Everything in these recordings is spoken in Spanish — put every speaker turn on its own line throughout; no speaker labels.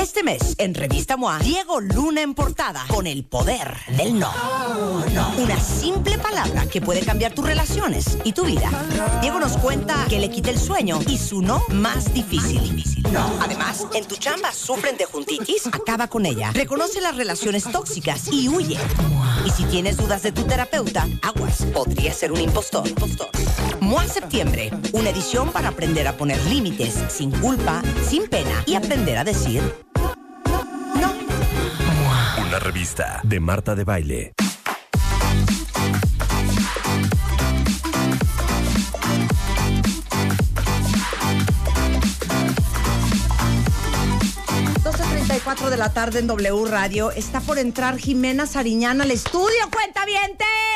Este mes, en Revista MOA, Diego Luna en portada con el poder del no. Una simple palabra que puede cambiar tus relaciones y tu vida. Diego nos cuenta que le quita el sueño y su no más difícil. Además, en tu chamba sufren de juntitis, acaba con ella. Reconoce las relaciones tóxicas y huye. Y si tienes dudas de tu terapeuta, aguas, podría ser un impostor. impostor. Septiembre, una edición para aprender a poner límites sin culpa, sin pena y aprender a decir
Una revista de Marta de Baile.
De la tarde en W Radio. Está por entrar Jimena Sariñana al estudio. ¡Cuenta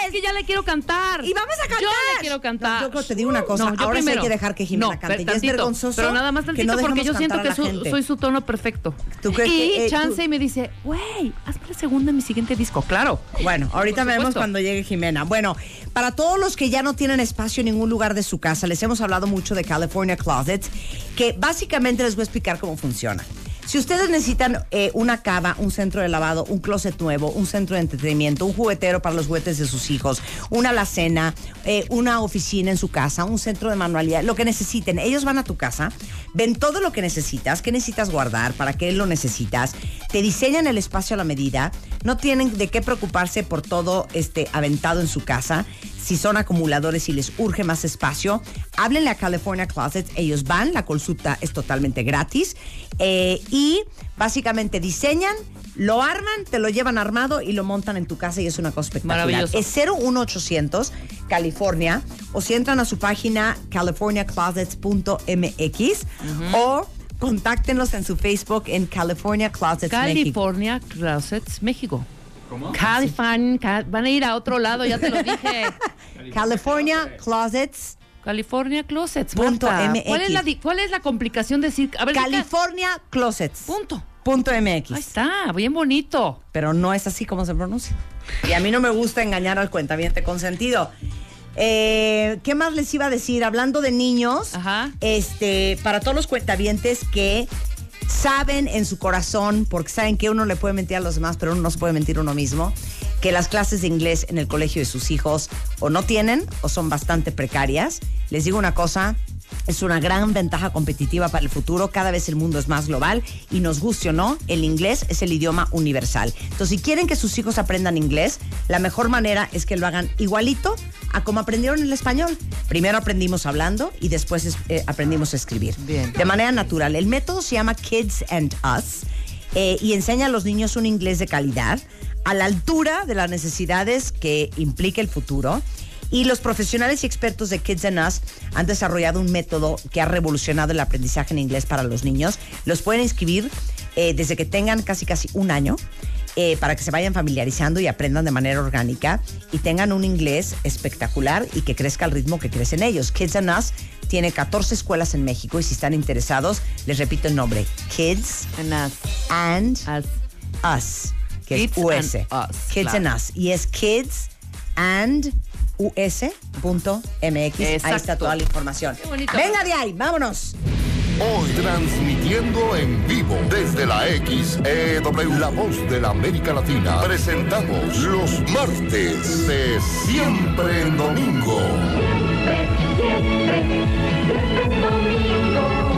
Es que ya le quiero cantar.
Y vamos a cantar.
Yo le quiero cantar.
yo creo que te digo una cosa.
No, yo
Ahora sí hay
primero.
que dejar que Jimena
No,
cante. Ya es
tantito,
vergonzoso.
Pero nada más
que
tantito
no
porque yo siento que su- soy su tono perfecto.
¿Tú crees
y
que, eh,
chance
tú-
y me dice, güey, hazme la segunda en mi siguiente disco. Claro.
Bueno, ahorita veremos cuando llegue Jimena. Bueno, para todos los que ya no tienen espacio en ningún lugar de su casa, les hemos hablado mucho de California Closets, que básicamente les voy a explicar cómo funciona. Si ustedes necesitan eh, una cava, un centro de lavado, un closet nuevo, un centro de entretenimiento, un juguetero para los juguetes de sus hijos, una alacena, eh, una oficina en su casa, un centro de manualidad, lo que necesiten, ellos van a tu casa, ven todo lo que necesitas, qué necesitas guardar, para qué lo necesitas, te diseñan el espacio a la medida, no tienen de qué preocuparse por todo este aventado en su casa. Si son acumuladores y les urge más espacio, háblenle a California Closet. Ellos van, la consulta es totalmente gratis. eh, y básicamente diseñan, lo arman, te lo llevan armado y lo montan en tu casa y es una cosa espectacular.
Maravilloso.
Es 01800 California o si entran a su página californiaclosets.mx o contáctenlos en su Facebook en California Closets México.
California Closets, México. ¿Cómo? California, Ca- van a ir a otro lado, ya te lo dije.
California Closets
California Closets.
Punto
Marta.
MX.
¿Cuál es, la, ¿Cuál es la complicación de decir? A ver, diga-
California Closets.
Punto.
Punto MX.
Ahí está, bien bonito.
Pero no es así como se pronuncia. Y a mí no me gusta engañar al cuentaviente consentido. Eh, ¿Qué más les iba a decir? Hablando de niños,
Ajá.
este, para todos los cuentavientes que saben en su corazón, porque saben que uno le puede mentir a los demás, pero uno no se puede mentir a uno mismo, que las clases de inglés en el colegio de sus hijos o no tienen o son bastante precarias. Les digo una cosa, es una gran ventaja competitiva para el futuro. Cada vez el mundo es más global y nos guste o no, el inglés es el idioma universal. Entonces, si quieren que sus hijos aprendan inglés, la mejor manera es que lo hagan igualito a como aprendieron el español. Primero aprendimos hablando y después es- eh, aprendimos a escribir.
Bien.
De manera natural. El método se llama Kids and Us eh, y enseña a los niños un inglés de calidad a la altura de las necesidades que implica el futuro. Y los profesionales y expertos de Kids and Us han desarrollado un método que ha revolucionado el aprendizaje en inglés para los niños. Los pueden inscribir eh, desde que tengan casi casi un año eh, para que se vayan familiarizando y aprendan de manera orgánica y tengan un inglés espectacular y que crezca al ritmo que crecen ellos. Kids and Us tiene 14 escuelas en México y si están interesados, les repito el nombre, Kids
And us.
and Us, que
Kids
es US.
and Us,
Kids
claro.
and Us. Y es kids and us.mx. Ahí está toda la información.
Qué bonito.
Venga de ahí, vámonos.
Hoy transmitiendo en vivo desde la XEW, la voz de la América Latina, presentamos los martes de Siempre en Domingo.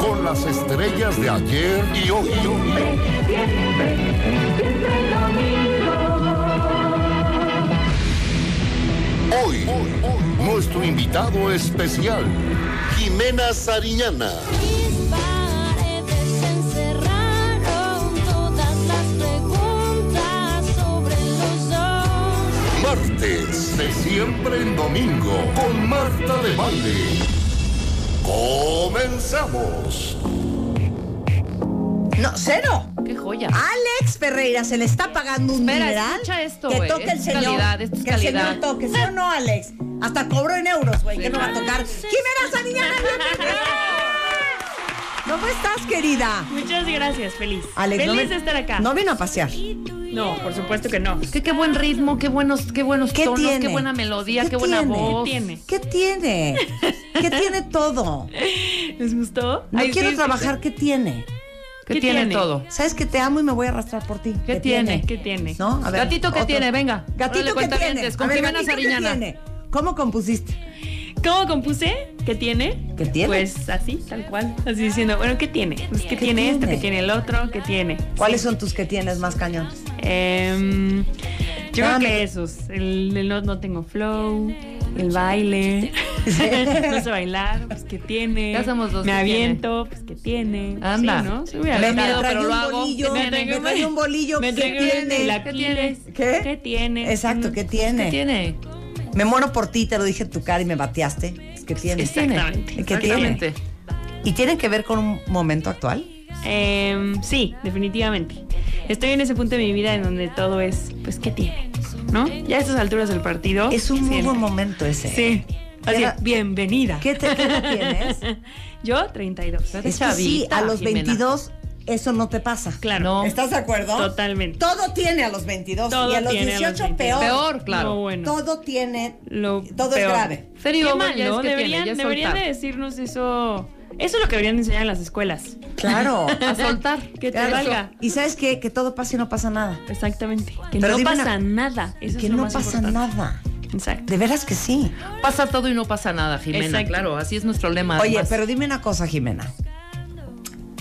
Con las estrellas de ayer y hoy. Hoy, nuestro invitado especial, Jimena Sariñana.
Mis paredes encerraron todas las preguntas sobre los dos.
Martes de siempre en domingo con Marta de Valle. Comenzamos.
No, cero.
¡Qué joya!
Alex Ferreira se le está pagando un
Espera,
dineral.
escucha esto,
Que toque el señor.
calidad, esto es
que el
calidad.
señor toque, ¿sí o no, Alex? Hasta cobró en euros, güey, que no va a tocar. Jimena Sariñana. ¿Cómo estás, querida?
Muchas gracias, feliz.
Alex,
feliz
no ven-
de estar acá.
No vino a pasear.
No, por supuesto que no.
Qué, qué buen ritmo, qué buenos, qué buenos
¿Qué
tonos,
tiene?
qué buena melodía,
¿Qué
qué, buena
tiene?
voz.
tiene?
¿Qué tiene? ¿Qué tiene todo?
¿Les gustó?
No
Ay,
quiero
sí,
trabajar, ¿qué tiene?
¿Qué,
¿Qué
tiene,
tiene?
todo?
¿Sabes que te amo y me voy a arrastrar por ti?
¿Qué tiene?
¿Qué tiene?
¿No? A ver,
Gatito, ¿qué
otro.
tiene? Venga.
Gatito, ¿qué tiene?
Con
A ver,
Jimena
gatito, ¿qué
Sariñana.
tiene? ¿Cómo compusiste?
¿Cómo compuse? ¿Qué tiene?
¿Qué tiene?
Pues así, tal cual. Así diciendo, bueno, ¿qué tiene? Pues, ¿qué,
¿Qué
tiene, esto?
tiene?
¿Qué tiene el otro? ¿Qué tiene?
¿Cuáles son tus que tienes más cañón?
Em, yo
Dame.
creo que esos. El, el no, no tengo flow, el baile. no sé bailar, pues ¿qué tiene?
Ya somos dos
Me
que
aviento, pues ¿qué tiene?
Anda.
Sí, ¿no?
Me
Me trae
pero
un
lo hago.
bolillo,
¿Qué
me
tiene?
trae un bolillo,
Me
¿qué tiene?
¿Qué tiene?
¿Qué?
¿Qué tiene?
Exacto, ¿qué tiene?
¿Qué tiene?
Me muero por ti, te lo dije en tu cara y me bateaste. ¿Qué tiene?
¿Qué tiene?
Exactamente.
¿Qué tiene?
Exactamente.
¿Y tiene que ver con un momento actual?
Em, sí, definitivamente. Estoy en ese punto de mi vida en donde todo es, pues, ¿qué tiene? ¿No? Ya a estas alturas del partido.
Es un muy
sí,
buen momento ese.
Sí. Así, bienvenida.
¿Qué, te, qué edad tienes?
Yo, 32.
Eres
Es que sí, a los
Jimena.
22 eso no te pasa.
Claro.
No.
¿Estás de acuerdo?
Totalmente.
Todo tiene a los 22
Todo
y a los
tiene a los
18
22.
peor.
Peor, claro.
No, bueno.
Todo tiene,
Lo
todo es grave.
Serio,
Qué mal, Deberían, deberían de decirnos eso. Eso es lo que deberían de enseñar en las escuelas.
Claro.
A soltar.
Que te
Claro.
valga.
Y sabes qué? Que todo pasa y no pasa nada.
Exactamente. Que
Pero
no pasa
una-
nada. Eso
que
es lo
no
más
pasa
importante.
nada.
Exacto.
De veras que sí.
Pasa todo y no pasa nada, Jimena.
Exacto.
Claro, así es nuestro lema.
Oye,
además.
pero dime una cosa, Jimena.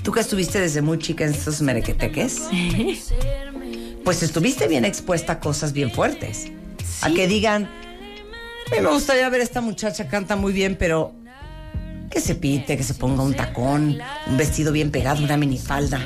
Tú que estuviste desde muy chica en estos merequeteques, pues estuviste bien expuesta a cosas bien fuertes. A que digan, a mí me gustaría ver a esta muchacha, canta muy bien, pero que se pite, que se ponga un tacón, un vestido bien pegado, una minifalda.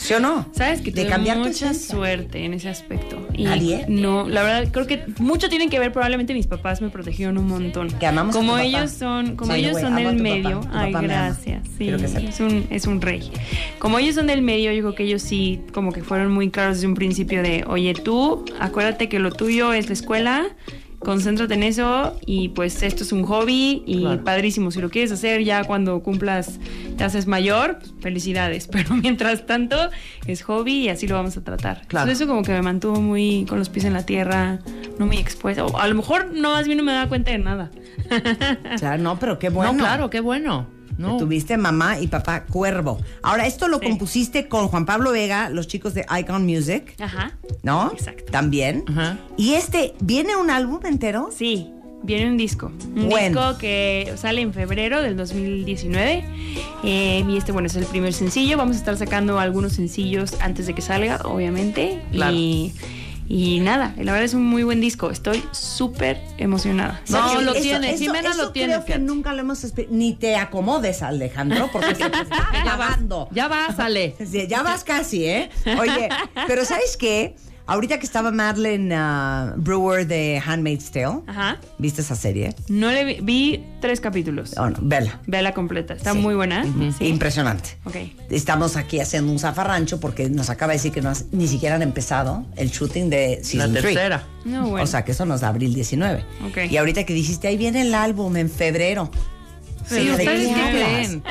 ¿Sí o no?
Sabes que
tu
mucha suerte en ese aspecto. Y
¿Nadie?
No, la verdad creo que mucho tienen que ver. Probablemente mis papás me protegieron un montón.
Que amamos a
como
papá.
ellos son, como ellos son del medio.
papá.
Ay,
papá
gracias. Sí,
que
es un, es un rey. Como ellos son del medio, yo creo que ellos sí, como que fueron muy claros desde un principio de, oye, tú, acuérdate que lo tuyo es la escuela. Concéntrate en eso y pues esto es un hobby y
Claro.
padrísimo. Si lo quieres hacer ya cuando cumplas, te haces mayor, pues, felicidades. Pero mientras tanto es hobby y así lo vamos a tratar.
Claro.
Entonces, eso como que me mantuvo muy con los pies en la tierra, no muy expuesta. O a lo mejor no más bien no me daba cuenta de nada.
Claro, no, pero qué bueno.
No, claro, qué bueno. No.
tuviste mamá y papá cuervo. Ahora, esto lo
Sí.
compusiste con Juan Pablo Vega, los chicos de Icon Music,
Ajá.
¿no?
Exacto.
También.
Ajá.
Y este, ¿viene un álbum entero?
Sí, viene un disco. Un
Bueno.
disco que sale en febrero del 2019. eh, y este, bueno, es el primer sencillo. Vamos a estar sacando algunos sencillos antes de que salga, obviamente.
Claro.
Y, y nada, la verdad es un muy buen disco. Estoy súper emocionada.
No, lo tiene, Jimena
eso
lo tiene,
Creo que nunca lo hemos Ni te acomodes, Alejandro, porque se te está acabando.
ya vas, Ale.
Ya vas casi, ¿eh? Oye, pero ¿sabes qué? Ahorita que estaba Madeleine ah, Brewer de Handmaid's Tale,
Ajá.
¿viste esa serie?
No le vi, vi tres capítulos.
Oh, no, vela.
Vela completa. Está
Sí.
muy buena. Sí.
Impresionante.
Ok.
Estamos aquí haciendo un zafarrancho porque nos acaba de decir que no has- ni siquiera han empezado el shooting de
La
Season 3.
tercera.
No, bueno.
O sea, que eso nos da abril 19.
Ok.
Y ahorita que dijiste, ahí viene el álbum en febrero.
Sí,
¿de
¿ustedes
qué
creen?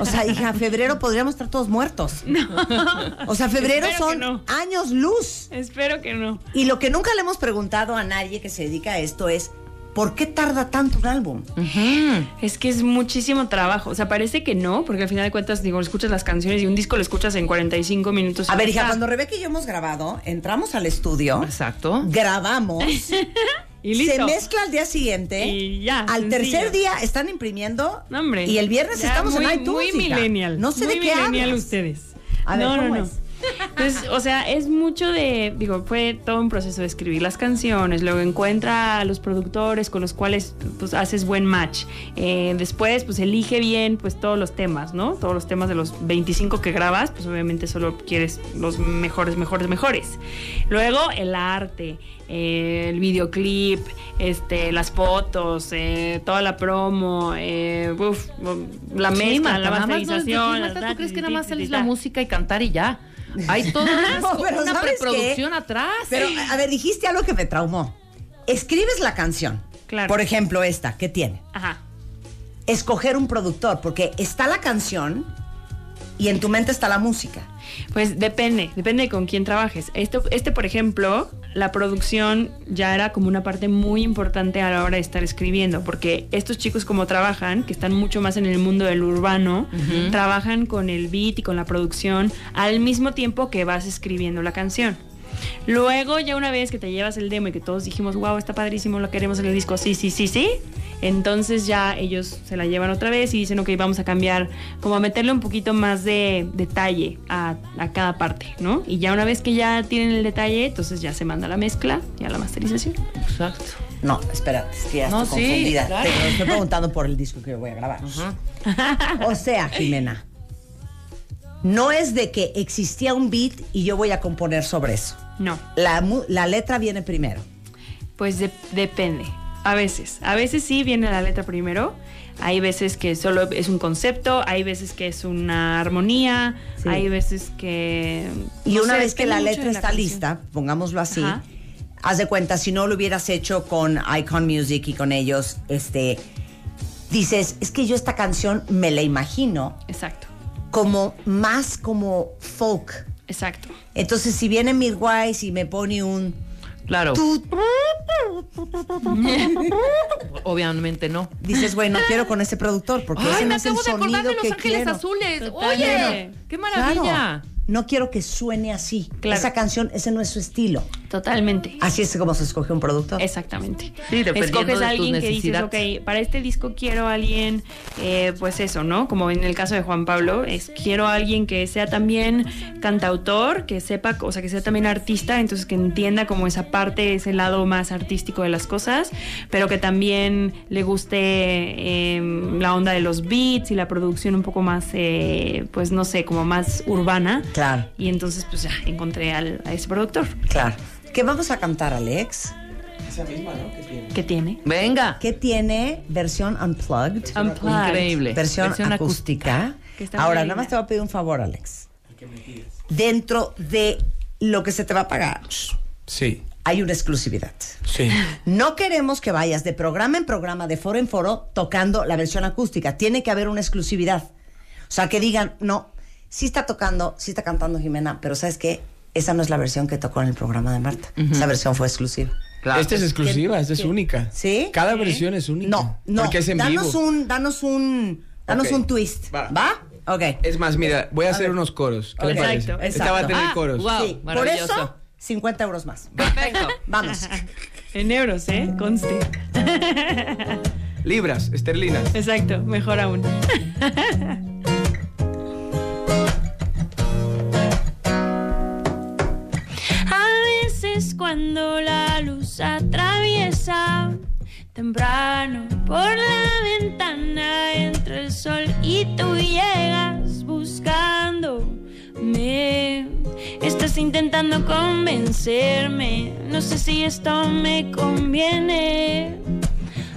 O sea, hija, febrero podríamos estar todos muertos. O sea, febrero
Espero
son
no.
años luz.
Espero que no.
Y lo que nunca le hemos preguntado a nadie que se dedica a esto es, ¿por qué tarda tanto un álbum?
Es que es muchísimo trabajo. O sea, parece que no, porque al final de cuentas, digo, escuchas las canciones y un disco lo escuchas en 45 minutos.
A ver, hija, cuando Rebeca y yo hemos grabado, entramos al estudio,
Exacto.
grabamos,
Y listo.
se mezcla al día siguiente,
Y ya,
al
sencillo.
tercer día están imprimiendo
No, hombre.
y el viernes
Ya
estamos
muy,
en iTunes.
Muy millennial.
No sé
muy
de qué
millennial
hablas.
ustedes.
A ver,
no,
¿cómo
no, no.
es?
Entonces, o sea, es mucho de, digo, fue todo un proceso de escribir las canciones, luego encuentra a los productores con los cuales pues haces buen match. Eh, después, pues elige bien pues todos los temas, ¿no? Todos los temas de los 25 que grabas, pues obviamente solo quieres los mejores, mejores, mejores. Luego el arte, eh, el videoclip, este, las fotos, eh, toda la promo, eh, uf, la
Sí,
mezcla,
Marta,
la
es
masterización.
¿Tú crees que nada más sales la música y cantar y ya? Hay toda
No, pero
una
¿sabes
preproducción
qué?
atrás.
Pero, a ver, dijiste algo que me traumó. Escribes la canción.
Claro.
Por ejemplo, esta, ¿qué tiene?
Ajá.
Escoger un productor, porque está la canción y en tu mente está la música.
Pues depende, depende de con quién trabajes. Esto, este, por ejemplo, la producción ya era como una parte muy importante a la hora de estar escribiendo, porque estos chicos como trabajan, que están mucho más en el mundo del urbano, trabajan con el beat y con la producción al mismo tiempo que vas escribiendo la canción. Luego, ya una vez que te llevas el demo y que todos dijimos, wow, está padrísimo, lo queremos en el disco, sí, sí, sí, sí. Entonces ya ellos se la llevan otra vez y dicen, ok, vamos a cambiar, como a meterle un poquito más de detalle a, a cada parte, ¿no? Y ya una vez que ya tienen el detalle, entonces ya se manda la mezcla y a la masterización.
Exacto.
No, espérate, es que ya
No,
estoy
sí,
confundida.
claro.
Te lo estoy preguntando por el disco que voy a grabar. O sea, Jimena, no es de que existía un beat y yo voy a componer sobre eso.
No,
La, la letra viene primero.
pues de- depende. A veces, a veces sí viene la letra primero. Hay veces que solo es un concepto, hay veces que es una armonía,
Sí.
hay veces que...
Y una
sé,
vez que la letra
la
está
canción.
lista, pongámoslo así,
Ajá.
haz de cuenta, si no lo hubieras hecho con Icon Music y con ellos, este, dices, es que yo esta canción me la imagino
Exacto,
como más como folk.
Exacto.
Entonces, si viene Midwise y me pone un
Claro. Obviamente no.
dices, güey, no quiero con ese productor porque
Ay,
ese no
me
es el
acabo de acordar de Los Ángeles
quiero.
Azules. Oye, qué maravilla.
Claro. No quiero que suene así.
Claro.
Esa canción, ese no es su estilo.
Totalmente.
Así es como se escoge un productor.
Exactamente.
Sí, dependiendo
Escoges
de
a
tus
alguien que dices, ok, para este disco quiero a alguien, eh, pues eso, ¿no? Como en el caso de Juan Pablo, es quiero a alguien que sea también cantautor, que sepa, o sea, que sea también artista, entonces que entienda como esa parte, ese lado más artístico de las cosas, pero que también le guste eh, la onda de los beats y la producción un poco más, eh, pues no sé, como más urbana.
Claro,
Y entonces, pues ya encontré al- a ese productor.
claro. ¿Qué vamos a cantar, Alex?
que tiene?
Venga.
¿Qué tiene versión unplugged?
Unplugged.
Increíble.
Versión, acústica.
Que
Ahora, nada más te voy a pedir un favor, Alex. Dentro de lo que se te va a pagar,
Sí,
hay una exclusividad.
sí.
No queremos que vayas de programa en programa, de foro en foro, tocando la versión acústica. Tiene que haber una exclusividad. O sea, que digan, no, sí está tocando, sí está cantando Jimena, pero ¿sabes qué? Esa no es la versión que tocó en el programa de Marta. Esa versión fue exclusiva.
Claro.
esta es exclusiva, esta es única.
¿Sí?
Cada versión es única.
No, no.
Porque es en
danos
vivo.
un, danos un, danos un twist. ¿Va?
Va.
Ok.
Es más, mira, voy a, hacer unos coros. ¿Qué
Ok.
le parece?
Exacto,
Esta
exacto.
va a tener
Ah,
coros.
wow.
sí, por
maravilloso.
eso, 50 euros más.
Perfecto.
Vamos.
En euros, ¿eh? Conste.
Libras, esterlinas.
Exacto, mejor aún. atraviesa temprano por la ventana entre el sol y tú llegas buscándome. Estás intentando convencerme, no sé si esto me conviene.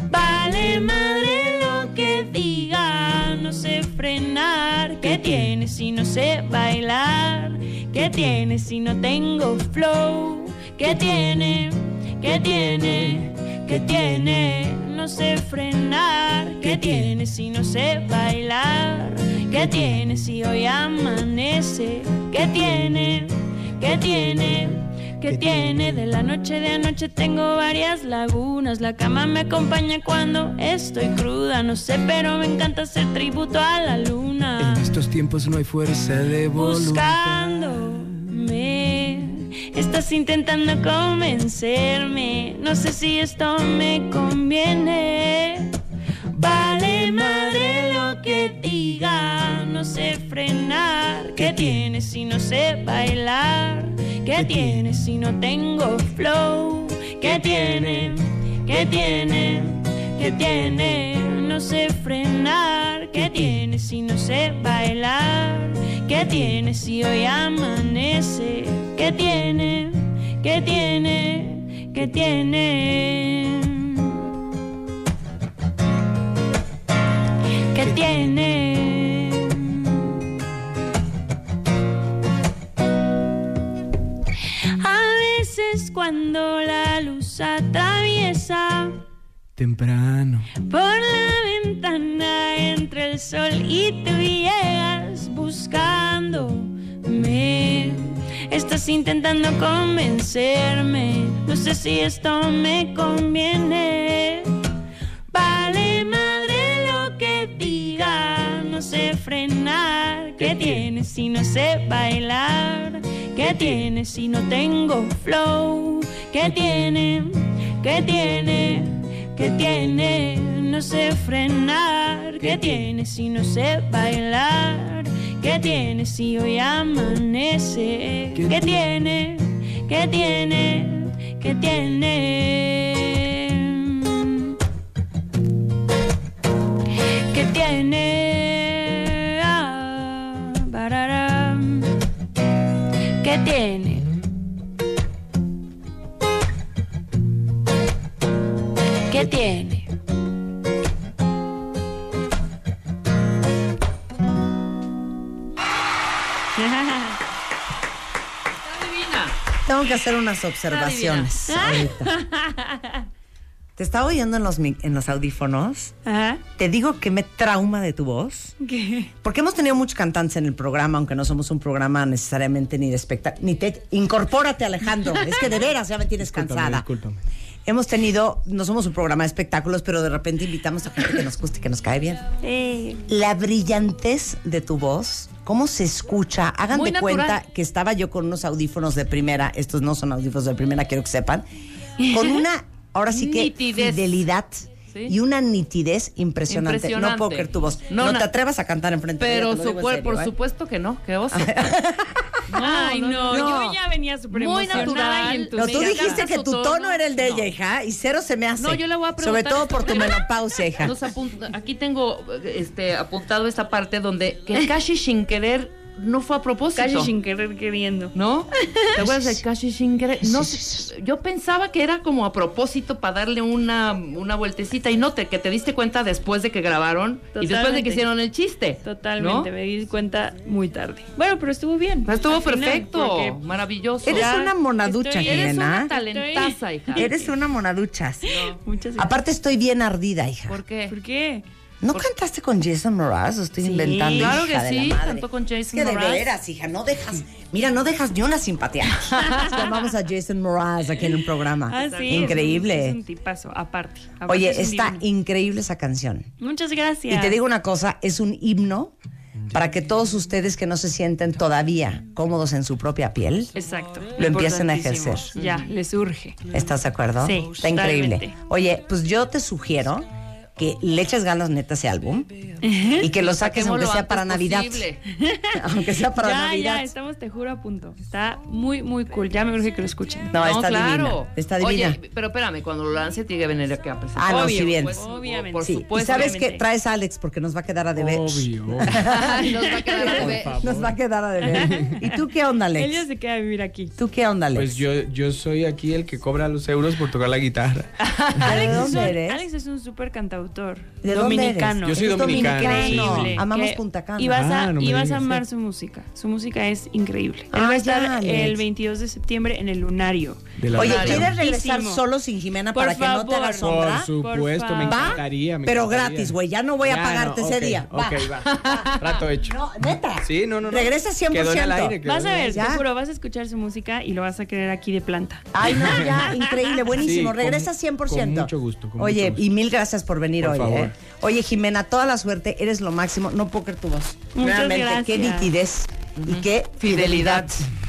Vale madre lo que diga, no sé frenar. ¿Qué tiene si no sé bailar? ¿Qué tiene si no tengo flow? ¿Qué tiene? ¿Qué tiene? ¿Qué tiene? No sé frenar. ¿Qué tiene si no sé bailar? ¿Qué tiene si hoy amanece? ¿Qué tiene? ¿Qué tiene? ¿Qué tiene? De la noche de anoche tengo varias lagunas. La cama me acompaña cuando estoy cruda. No sé, pero me encanta hacer tributo a la luna.
En estos tiempos no hay fuerza de voluntad.
Estás intentando convencerme. No sé si esto me conviene. Vale madre lo que diga. No sé frenar. ¿Qué tiene si no sé bailar? ¿Qué tiene si no tengo flow? ¿Qué tiene? ¿Qué tiene? ¿Qué tiene? No sé frenar. ¿Qué tiene si no sé bailar? ¿Qué tiene si hoy amanece? ¿Qué tiene? ¿Qué tiene? ¿Qué tiene? ¿Qué tiene? A veces cuando la luz atraviesa
Temprano.
por la ventana entre el sol y tú llegas juzgándome. Estás intentando convencerme. No sé si esto me conviene. Vale madre lo que diga. No sé frenar. ¿Qué tiene si no sé bailar? ¿Qué tiene si no tengo flow? ¿Qué tiene? ¿Qué tiene? ¿Qué tiene? No sé frenar. ¿Qué tiene si no sé bailar? ¿Qué tiene si hoy amanece? ¿Qué tiene? ¿Qué tiene? ¿Qué tiene? ¿Qué tiene? Ah. ¿Qué tiene? ¿Qué tiene?
Divina.
Tengo que hacer unas observaciones ahorita. Te estaba oyendo en los, en los audífonos.
Ajá.
Te digo que me trauma de tu voz.
¿Qué?
Porque hemos tenido muchos cantantes en el programa, aunque no somos un programa necesariamente ni de espectáculo. Ni te. Incorpórate, Alejandro. Es que de veras ya me tienes
Discúlpame,
cansada.
discúlpame.
Hemos tenido, no somos un programa de espectáculos, pero de repente invitamos a gente que nos guste y que nos cae bien.
Eh,
La brillantez de tu voz, cómo se escucha. Hagan
Muy
de
natural.
cuenta que estaba yo con unos audífonos de primera, estos no son audífonos de primera, quiero que sepan, con una, ahora sí que,
Nitidez.
fidelidad.
Sí.
Y una nitidez impresionante.
Impresionante.
No puedo creer tu voz. No,
No,
te atrevas a cantar enfrente de ella,
Pero
digo en
supu-
serio,
por
¿eh?
supuesto que no, qué oso.
Ay, no,
no.
yo ya venía súper
Muy
emocionada y
natural.
No, tú dijiste que tu
tono.
era el de
No.
ella, hija, y cero se me hace.
No, yo le voy a
Sobre
preguntar
todo
esto
por tu menopausia, hija.
Los apun- aquí tengo este apuntado esta parte donde que casi sin querer no fue a propósito.
Casi sin querer queriendo.
¿No? ¿Te acuerdas de casi sin querer? No, yo pensaba que era como a propósito para darle una, una vueltecita y no te, que te diste cuenta después de que grabaron y después de que hicieron el chiste.
Totalmente,
¿no?
me di cuenta muy tarde. Bueno, pero estuvo bien.
Estuvo
final,
perfecto, maravilloso.
Eres
Ya
una monaducha,
estoy-
Eres una talentaza, hija.
Eres una monaduchas.
Muchas gracias.
Aparte estoy bien ardida, hija.
¿Por qué?
¿Por qué?
¿No cantaste con Jason Mraz? ¿O estoy
Sí,
inventando,
claro
hija
que
de
sí,
la madre?
cantó con Jason
Es que de veras, hija, no dejas... Mira, no dejas ni una simpatía. Llamamos a Jason Mraz aquí en un programa.
Ah, sí.
Increíble.
Es un, es un tipazo, aparte. Aparte
Oye,
es
está
divino.
increíble esa canción.
Muchas gracias.
Y te digo una cosa, es un himno para que todos ustedes que no se sienten todavía cómodos en su propia piel,
Exacto.
Lo empiecen a ejercer.
Ya, les urge.
¿estás de acuerdo?
Sí,
Está increíble.
totalmente.
Oye, pues yo te sugiero que le eches ganas neta ese álbum y que lo saques aunque sea para Navidad. aunque sea para
ya,
Navidad.
ya, estamos, te juro, a punto. Está muy, muy cool. Ya me urge que lo escuchen.
No, está
claro.
divina. Está divina.
Oye, pero espérame, cuando lo lance tiene que venir aquí a presentar.
Ah, no,
Obvio,
sí bien.
Pues,
Obviamente.
Por
Sí, y
supuesto.
sabes que traes a Alex porque nos va a quedar a deber.
Obvio.
Nos va a quedar a deber.
Nos va a quedar a deber. ¿Y tú qué onda, Alex?
se queda a vivir aquí.
¿Tú qué onda, Alex?
Pues yo, yo soy aquí el que cobra los euros por tocar la guitarra.
¿De dónde eres?
Alex es un súper cantautor.
¿De dónde
dominicano.
eres?
Yo soy dominicano, sí.
Increíble.
Amamos
que-
Punta Cana.
Y vas a,
Ah, no
y vas a amar su música. Su música es increíble. Él
Ah,
va a
ya,
estar
Alex.
el 22 de septiembre en el Lunario.
De la
Oye. ¿quieres regresar solo sin Jimena
Por
para que no te haga
favor.
sombra?
Por supuesto, me encantaría. me
Pero
encantaría.
gratis, güey, ya no voy a
Ya,
pagarte
no,
ese
ok,
día. Va.
Ok, va. Trato hecho.
No, neta.
Sí, no, no, no.
Regresa 100%.
Quedó en el aire, quedó
Vas
en
a
el
ver,
aire.
¿Ya?
te juro, vas a escuchar su música y lo vas a querer aquí de planta.
Ay, no, ya, increíble, buenísimo.
Sí,
Regresa
con-
100%.
con mucho gusto, con
Oye,
mucho gusto.
y mil gracias por venir
Por
hoy.
favor.
¿eh? Oye, Jimena, toda la suerte, eres lo máximo. No puedo creer tu voz.
Muchas
Realmente, qué
gracias.
nitidez y qué fidelidad.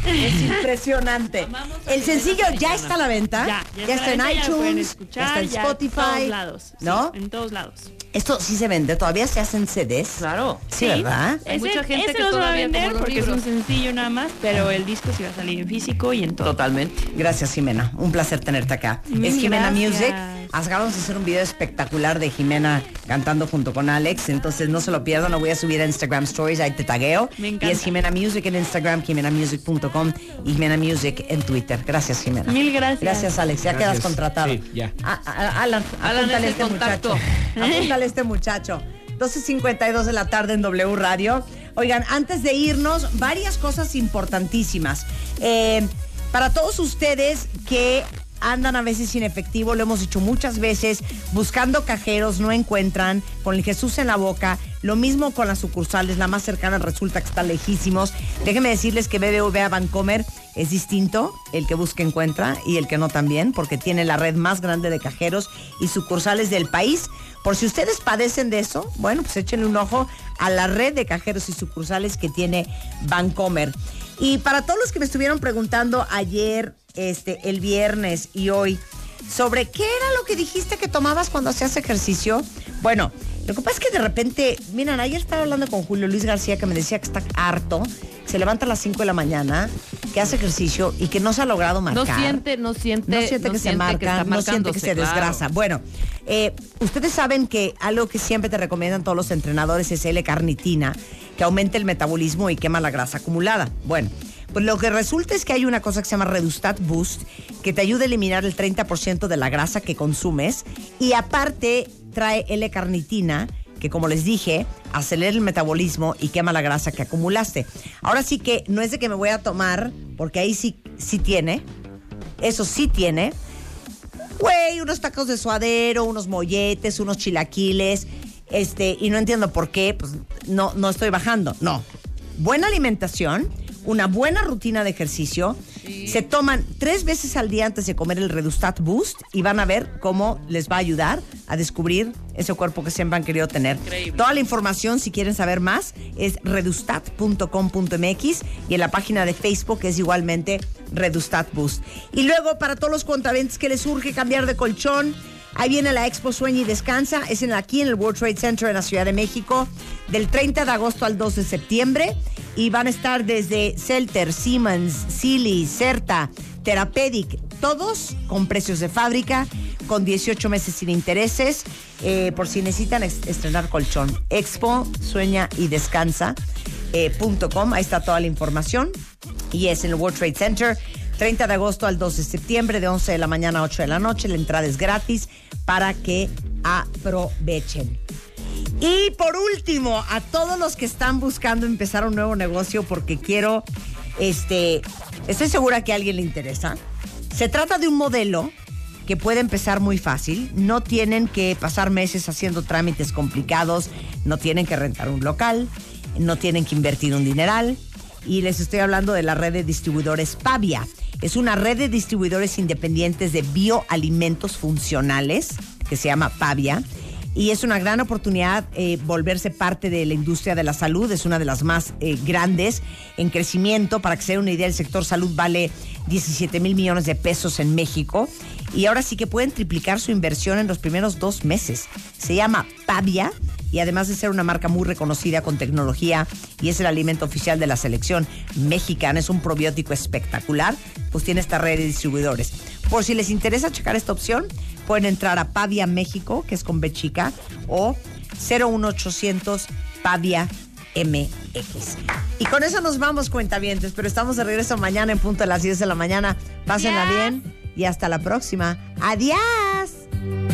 Es impresionante. El sencillo ya está a la venta.
Ya, ya,
está en iTunes,
escuchar,
ya está en Spotify.
todos lados. sí,
¿No?
en todos lados.
Esto sí se vende. Todavía se hacen CDs.
Claro.
Sí, ¿verdad?
Hay mucha gente
ese
que
se va a
todavía
vender porque es un sencillo nada más, pero el disco sí va a salir en físico y en todo.
Totalmente.
Gracias, Jimena. Un placer tenerte acá.
Mil
es Jimena
gracias.
Music. Acabamos de hacer un video espectacular de Jimena cantando junto con Alex. Entonces no se lo pierdan. Lo voy a subir a Instagram Stories. Ahí te tagueo.
Me
Y es Jimena Music en Instagram, jimenamusic.com y Jimena Music en Twitter. Gracias, Jimena.
Mil gracias.
Gracias, Alex. Ya
Gracias.
quedas contratado.
Sí, ya.
Ah, ah, Alan,
Alan,
apúntale
es el
este
contacto.
muchacho. Apúntale este muchacho. 12.52 de la tarde en W Radio. Oigan, antes de irnos, varias cosas importantísimas. Eh, para todos ustedes que andan a veces sin efectivo, lo hemos dicho muchas veces, buscando cajeros, no encuentran, con el Jesús en la boca, Lo mismo con las sucursales, la más cercana resulta que están lejísimos. Déjenme decirles que BBVA Bancomer es distinto, el que busca encuentra y el que no también, porque tiene la red más grande de cajeros y sucursales del país. Por si ustedes padecen de eso, bueno, pues échenle un ojo a la red de cajeros y sucursales que tiene Bancomer. Y para todos los que me estuvieron preguntando ayer, este, el viernes y hoy, sobre qué era lo que dijiste que tomabas cuando hacías ejercicio. Bueno, lo que pasa es que de repente, miren, ayer estaba hablando con Julio Luis García que me decía que está harto, que se levanta a las 5 de la mañana, que hace ejercicio y que no se ha logrado marcar.
No siente, no siente,
No siente que se marca, no siente que se
claro.
desgrasa. Bueno, eh, ustedes saben que algo que siempre te recomiendan todos los entrenadores es L-carnitina, que aumenta el metabolismo y quema la grasa acumulada. Bueno, pues lo que resulta es que hay una cosa que se llama Redustat Boost, que te ayuda a eliminar el 30% de la grasa que consumes y aparte trae L-carnitina, que como les dije, acelera el metabolismo y quema la grasa que acumulaste. Ahora sí que no es de que me voy a tomar, porque ahí sí, sí tiene, eso sí tiene, güey, unos tacos de suadero, unos molletes, unos chilaquiles, este, y no entiendo por qué, pues no, no estoy bajando. No. Buena alimentación, una buena rutina de ejercicio. Se toman tres veces al día antes de comer el Redustat Boost y van a ver cómo les va a ayudar a descubrir ese cuerpo que siempre han querido tener. Toda la información, si quieren saber más, es redustat.com.mx y en la página de Facebook es igualmente Redustat Boost. Y luego, para todos los contraventes que les urge cambiar de colchón, Ahí viene la Expo Sueña y Descansa, es en, aquí en el World Trade Center en la Ciudad de México, del 30 de agosto al 2 de septiembre. Y van a estar desde Celter, Siemens, Silly, Certa, Therapeutic, todos con precios de fábrica, con 18 meses sin intereses, eh, por si necesitan estrenar colchón. Expo Sueña y Descansa. eh, punto com, ahí está toda la información. Y es en el World Trade Center, 30 de agosto al 2 de septiembre, de 11 de la mañana a 8 de la noche. La entrada es gratis para que aprovechen. Y por último, a todos los que están buscando empezar un nuevo negocio porque quiero, este, estoy segura que a alguien le interesa. Se trata de un modelo que puede empezar muy fácil. No tienen que pasar meses haciendo trámites complicados, no tienen que rentar un local, no tienen que invertir un dineral. Y les estoy hablando de la red de distribuidores Pavia. Es una red de distribuidores independientes de bioalimentos funcionales que se llama Pavia y es una gran oportunidad eh, volverse parte de la industria de la salud. Es una de las más eh, grandes en crecimiento. Para que se den una idea, el sector salud vale 17 mil millones de pesos en México. Y ahora sí que pueden triplicar su inversión en los primeros dos meses. Se llama Pavia y además de ser una marca muy reconocida con tecnología y es el alimento oficial de la selección mexicana, es un probiótico espectacular, pues tiene esta red de distribuidores. Por si les interesa checar esta opción, pueden entrar a Pavia México, que es con B chica, o 01800 Pavia MX. Y con eso nos vamos, cuentavientes, pero estamos de regreso mañana en punto de las 10 de la mañana. Pásenla bien y hasta la próxima. ¡Adiós!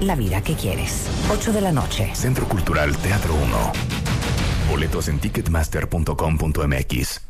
la vida que quieres. 8 de la noche.
Centro Cultural Teatro 1. Boletos en ticketmaster.com.mx.